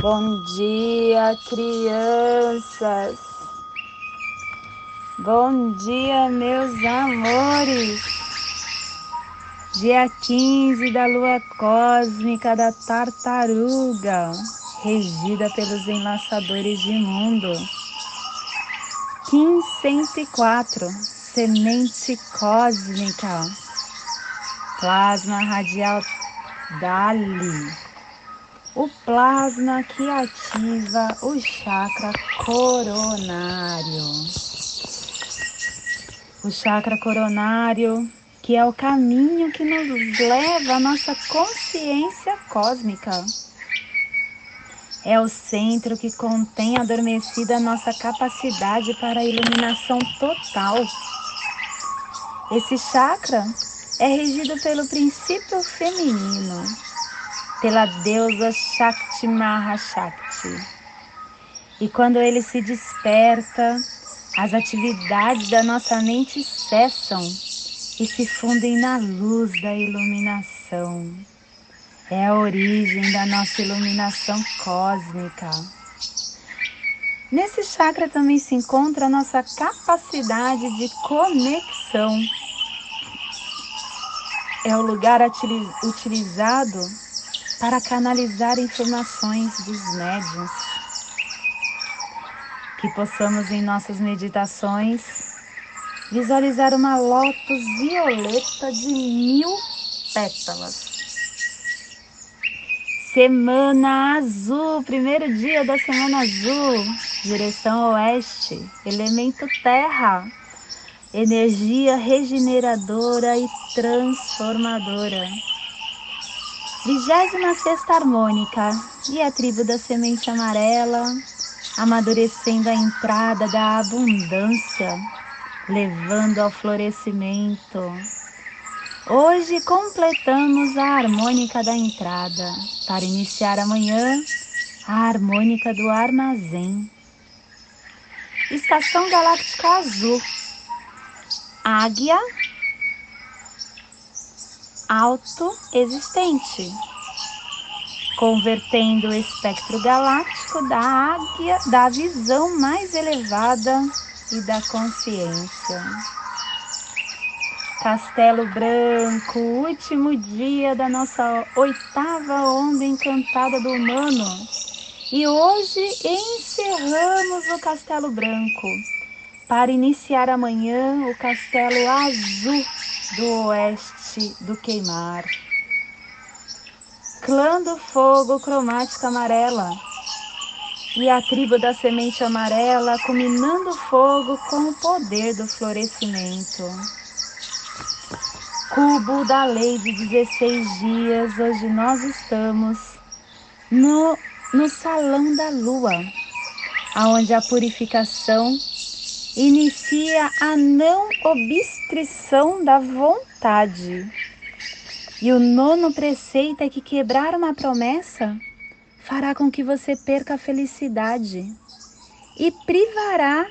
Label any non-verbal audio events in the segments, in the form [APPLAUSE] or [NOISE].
Bom dia, crianças. Bom dia, meus amores. Dia 15 da lua cósmica da tartaruga, regida pelos enlaçadores de mundo. Kim 104, semente cósmica, plasma radial Dali o plasma que ativa o chakra coronário. O chakra coronário, que é o caminho que nos leva à nossa consciência cósmica. É o centro que contém adormecida a nossa capacidade para a iluminação total. Esse chakra é regido pelo princípio feminino pela deusa Shakti Mahashakti. E quando ele se desperta, as atividades da nossa mente cessam e se fundem na luz da iluminação. É a origem da nossa iluminação cósmica. Nesse chakra também se encontra a nossa capacidade de conexão. É o lugar utilizado para canalizar informações dos médiuns. Que possamos em nossas meditações visualizar uma lótus violeta de mil pétalas. Semana azul, primeiro dia da semana azul, direção oeste, elemento terra, energia regeneradora e transformadora. Vigésima sexta harmônica e a tribo da semente amarela, amadurecendo a entrada da abundância, levando ao florescimento. Hoje completamos a harmônica da entrada para iniciar amanhã a harmônica do armazém. Estação Galáctica Azul. Águia autoexistente, convertendo o espectro galáctico da águia da visão mais elevada e da consciência. Castelo Branco, último dia da nossa oitava onda encantada do humano. E hoje encerramos o Castelo Branco para iniciar amanhã o Castelo Azul do Oeste do Queimar. Clã do Fogo Cromática Amarela e a tribo da semente amarela culminando fogo com o poder do florescimento. Cubo da lei de 16 dias, hoje nós estamos no, no salão da lua, onde a purificação inicia a não obstrição da vontade. E o nono preceito é que quebrar uma promessa fará com que você perca a felicidade e privará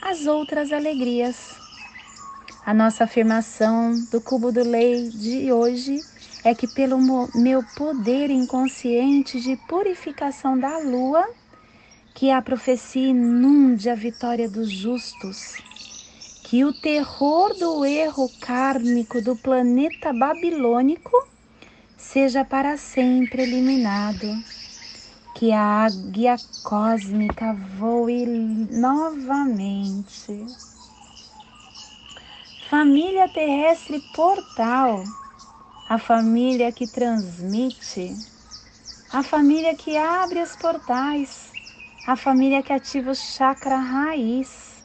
as outras alegrias. A nossa afirmação do cubo do lei de hoje é que pelo meu poder inconsciente de purificação da lua, que a profecia inunde a vitória dos justos, que o terror do erro kármico do planeta babilônico seja para sempre eliminado, que a águia cósmica voe novamente. Família terrestre portal, a família que transmite, a família que abre os portais a família que ativa o chakra raiz.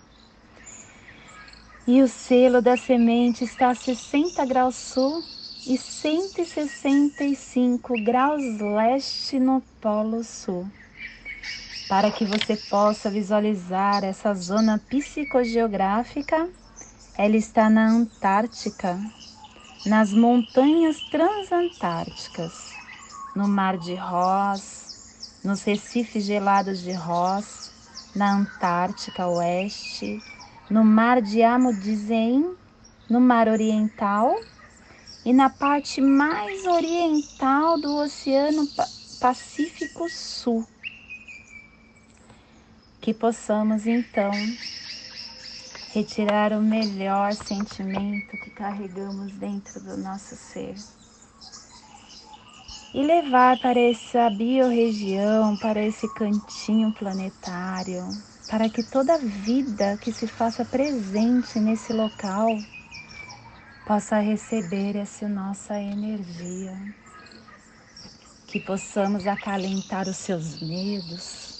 E o selo da semente está a 60 graus sul e 165 graus leste no Polo Sul. Para que você possa visualizar essa zona psicogeográfica, ela está na Antártica, nas montanhas transantárticas, no Mar de Ross, nos recifes gelados de Ross, na Antártica Oeste, no Mar de Amundsen, no Mar Oriental e na parte mais oriental do Oceano Pacífico Sul, que possamos então retirar o melhor sentimento que carregamos dentro do nosso ser e levar para essa biorregião, para esse cantinho planetário, para que toda vida que se faça presente nesse local possa receber essa nossa energia, que possamos acalentar os seus medos,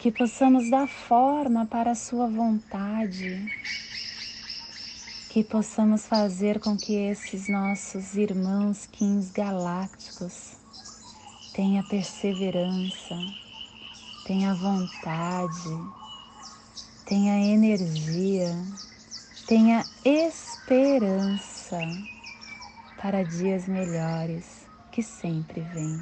que possamos dar forma para a sua vontade que possamos fazer com que esses nossos irmãos quins galácticos tenha perseverança, tenha vontade, tenha energia, tenha esperança para dias melhores que sempre vêm.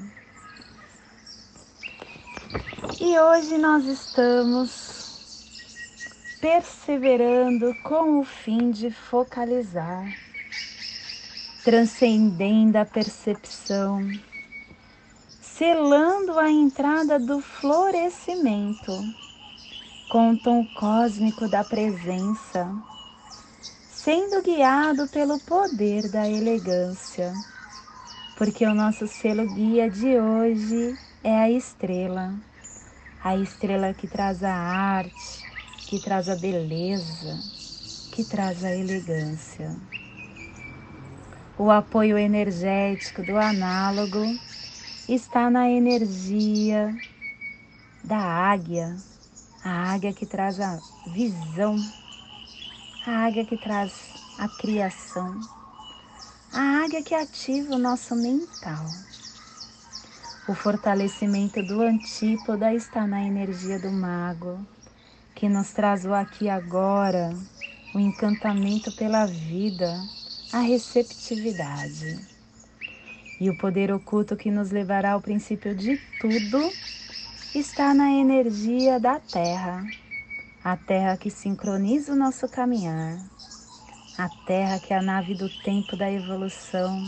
E hoje nós estamos perseverando com o fim de focalizar, transcendendo a percepção, selando a entrada do florescimento com o tom cósmico da presença, sendo guiado pelo poder da elegância, porque o nosso selo guia de hoje é a estrela, a estrela que traz a arte, que traz a beleza, que traz a elegância. O apoio energético do análogo está na energia da águia, a águia que traz a visão, a águia que traz a criação, a águia que ativa o nosso mental. O fortalecimento do antípoda está na energia do mago, que nos traz o aqui e agora, o encantamento pela vida, a receptividade. E o poder oculto que nos levará ao princípio de tudo está na energia da Terra, a Terra que sincroniza o nosso caminhar, a Terra que é a nave do tempo da evolução,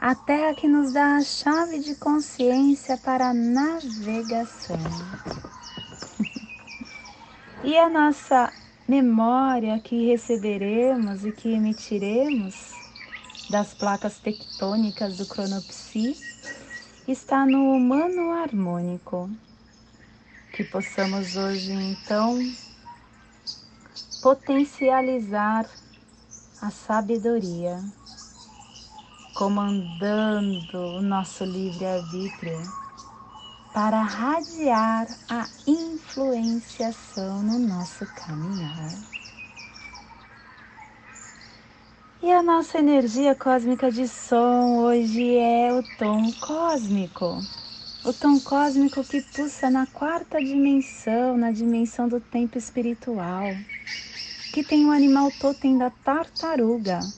a Terra que nos dá a chave de consciência para a navegação. E a nossa memória que receberemos e que emitiremos das placas tectônicas do cronopsi está no humano harmônico. Que possamos hoje então potencializar a sabedoria, comandando o nosso livre-arbítrio para radiar a influenciação no nosso caminhar. E a nossa energia cósmica de som hoje é o tom cósmico. O tom cósmico que pulsa na quarta dimensão, na dimensão do tempo espiritual, que tem o animal totem da tartaruga.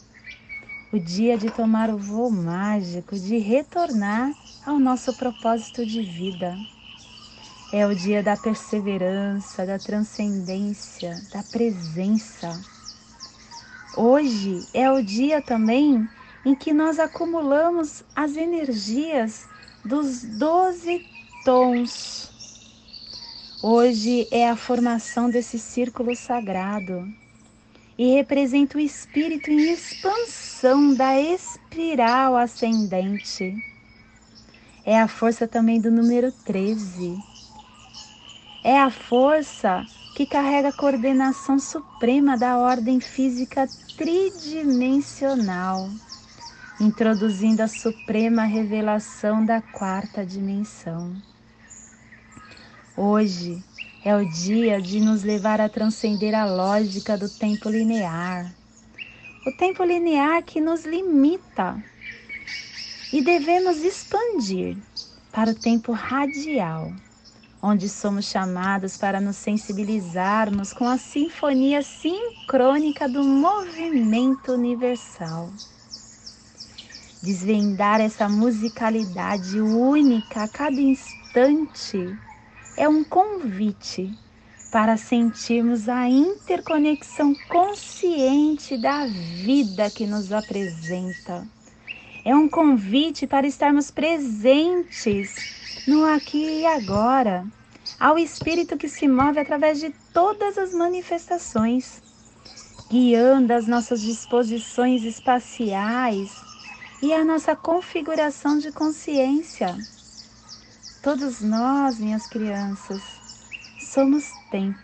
O dia de tomar o voo mágico, de retornar ao nosso propósito de vida. É o dia da perseverança, da transcendência, da presença. Hoje é o dia também em que nós acumulamos as energias dos doze tons. Hoje é a formação desse círculo sagrado e representa o espírito em expansão da espiral ascendente é a força também do número 13. É a força que carrega a coordenação suprema da ordem física tridimensional, introduzindo a suprema revelação da quarta dimensão. Hoje é o dia de nos levar a transcender a lógica do tempo linear. O tempo linear que nos limita e devemos expandir para o tempo radial, onde somos chamados para nos sensibilizarmos com a sinfonia sincrônica do movimento universal. Desvendar essa musicalidade única a cada instante é um convite para sentirmos a interconexão consciente da vida que nos apresenta é um convite para estarmos presentes no aqui e agora, ao Espírito que se move através de todas as manifestações, guiando as nossas disposições espaciais e a nossa configuração de consciência. Todos nós, minhas crianças, somos tempo.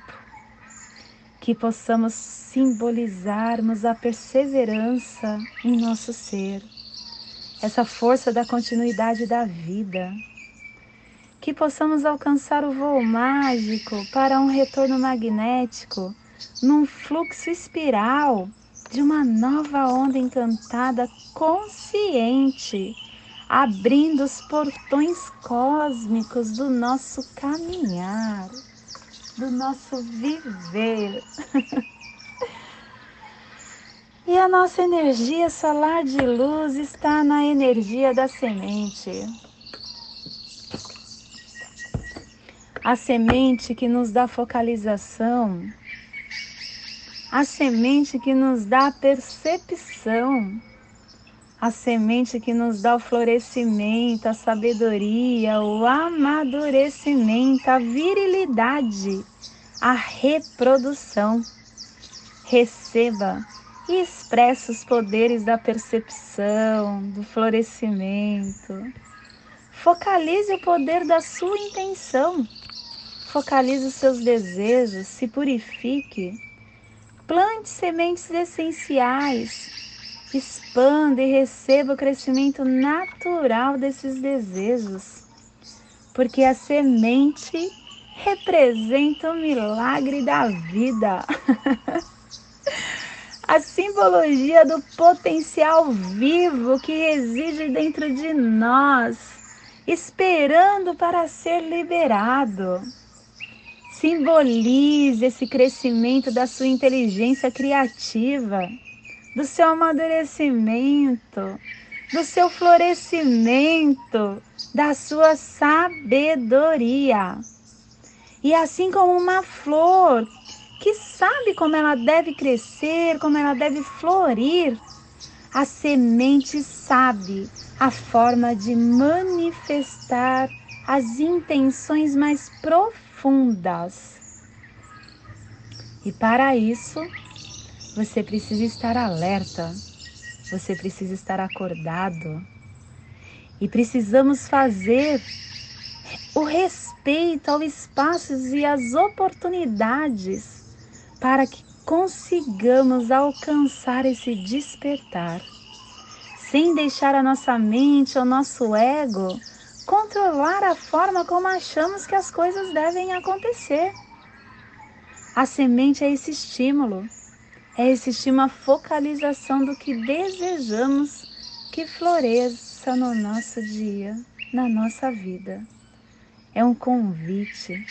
Que possamos simbolizarmos a perseverança em nosso ser, essa força da continuidade da vida que possamos alcançar o voo mágico para um retorno magnético num fluxo espiral de uma nova onda encantada consciente, abrindo os portões cósmicos do nosso caminhar, do nosso viver. [LAUGHS] e a nossa energia solar de luz está na energia da semente a semente que nos dá focalização, a semente que nos dá percepção, a semente que nos dá o florescimento, a sabedoria, o amadurecimento, a virilidade, a reprodução. Receba e expressa os poderes da percepção, do florescimento. Focalize o poder da sua intenção Focalize os seus desejos, se purifique. Plante sementes essenciais. Expanda e receba o crescimento natural desses desejos. Porque a semente representa o milagre da vida. [LAUGHS] a simbologia do potencial vivo que reside dentro de nós, esperando para ser liberado simbolize esse crescimento da sua inteligência criativa, do seu amadurecimento, do seu florescimento, da sua sabedoria. E assim como uma flor que sabe como ela deve crescer, como ela deve florir, a semente sabe a forma de manifestar as intenções mais profundas profundas. E para isso, você precisa estar alerta, você precisa estar acordado. E precisamos fazer o respeito ao espaço e às oportunidades para que consigamos alcançar esse despertar, sem deixar a nossa mente, o nosso ego controlar a forma como achamos que as coisas devem acontecer. A semente é esse estímulo, é esse estímulo a focalização do que desejamos que floresça no nosso dia, na nossa vida. É um convite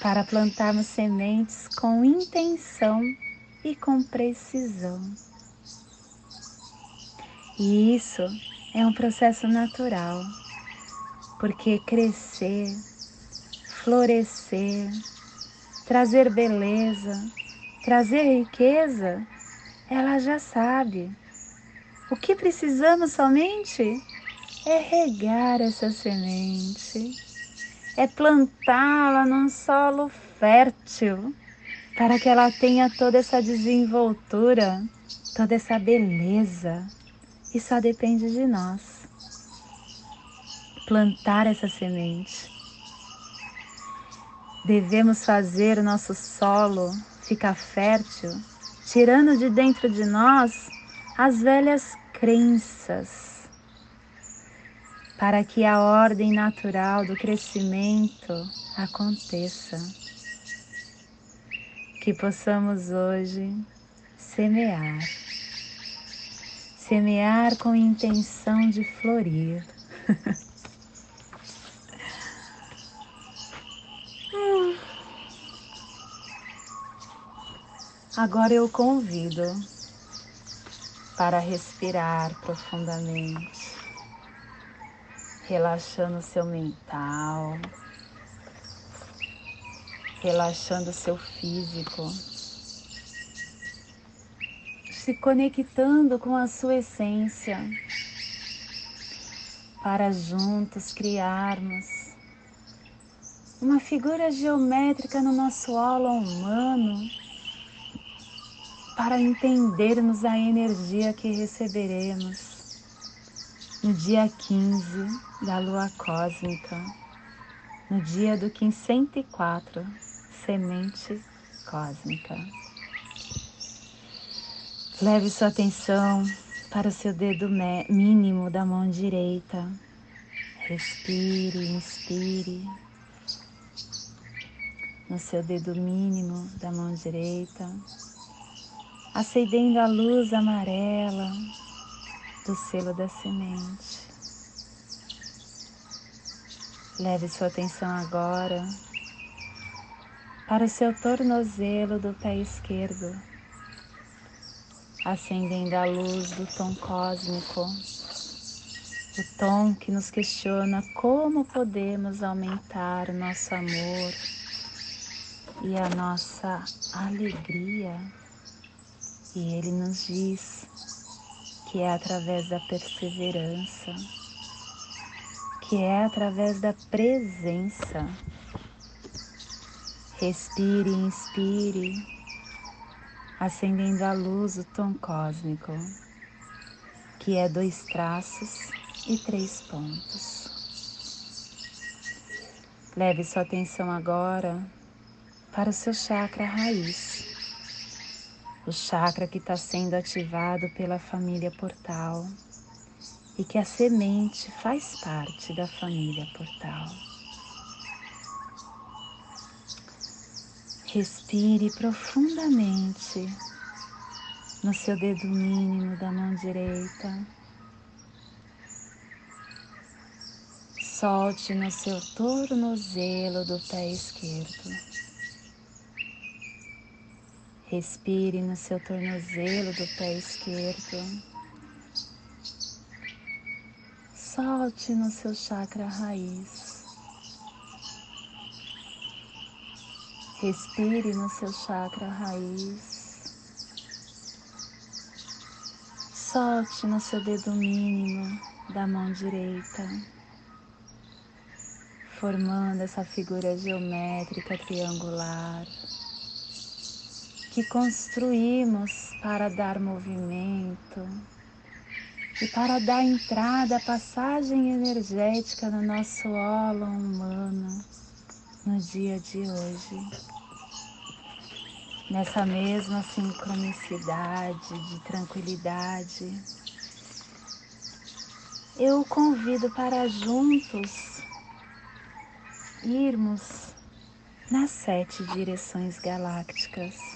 para plantarmos sementes com intenção e com precisão. E isso é um processo natural porque crescer, florescer, trazer beleza, trazer riqueza, ela já sabe. O que precisamos somente é regar essa semente, é plantá-la num solo fértil, para que ela tenha toda essa desenvoltura, toda essa beleza. E só depende de nós plantar essa semente. Devemos fazer o nosso solo ficar fértil, tirando de dentro de nós as velhas crenças, para que a ordem natural do crescimento aconteça. Que possamos hoje semear, semear com intenção de florir. [LAUGHS] Agora eu convido para respirar profundamente, relaxando seu mental, relaxando seu físico, se conectando com a sua essência, para juntos criarmos uma figura geométrica no nosso holo humano para entendermos a energia que receberemos no dia 15 da lua cósmica, no dia do Kim 104, semente cósmica. Leve sua atenção para o seu dedo mínimo da mão direita. Respire, inspire. No seu dedo mínimo da mão direita, acendendo a luz amarela do selo da semente. Leve sua atenção agora para o seu tornozelo do pé esquerdo acendendo a luz do tom cósmico, o tom que nos questiona como podemos aumentar o nosso amor e a nossa alegria. E ele nos diz que é através da perseverança, que é através da presença. Respire, inspire acendendo a luz do tom cósmico, que é dois traços e três pontos. Leve sua atenção agora para o seu chakra raiz, o chakra que está sendo ativado pela família portal e que a semente faz parte da família portal. Respire profundamente no seu dedo mínimo da mão direita. Solte no seu tornozelo do pé esquerdo. Respire no seu tornozelo do pé esquerdo. Solte no seu chakra raiz. Respire no seu chakra raiz. Solte no seu dedo mínimo da mão direita, formando essa figura geométrica triangular que construímos para dar movimento e para dar entrada, passagem energética no nosso holo humano no dia de hoje. Nessa mesma sincronicidade de tranquilidade, eu convido para juntos irmos nas sete direções galácticas,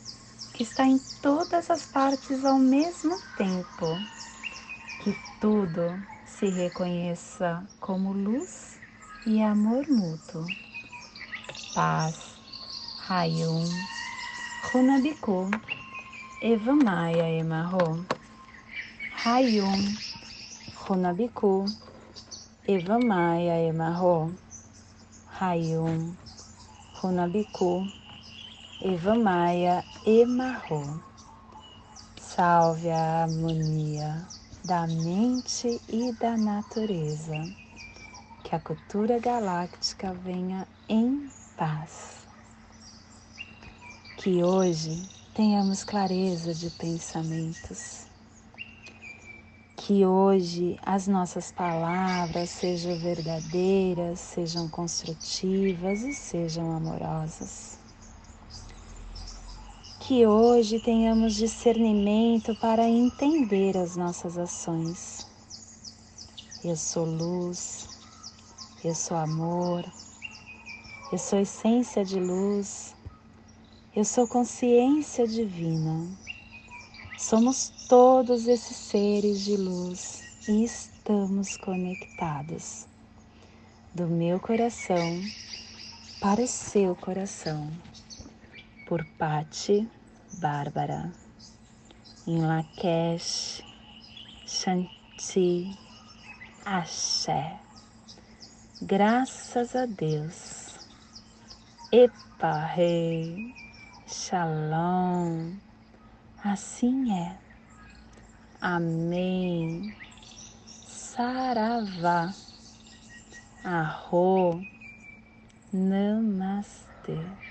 está em todas as partes ao mesmo tempo, que tudo se reconheça como luz e amor mútuo. Paz, Rayum, Runabiku, Eva Maia Emarro, Rayum, Runabiku, Eva Maia Emarro, Rayum, Runabiku, Eva Maia e Marro. Salve a harmonia da mente e da natureza. Que a cultura galáctica venha em paz. Que hoje tenhamos clareza de pensamentos. Que hoje as nossas palavras sejam verdadeiras, sejam construtivas e sejam amorosas que hoje tenhamos discernimento para entender as nossas ações. Eu sou luz, eu sou amor, eu sou essência de luz, eu sou consciência divina. Somos todos esses seres de luz e estamos conectados do meu coração para o seu coração. Por Pati Bárbara, em Lakesh, Shanti, Axé. Graças a Deus. Epa, rei, Shalom. Assim é. Amém. Saravá. Arro. Namastê.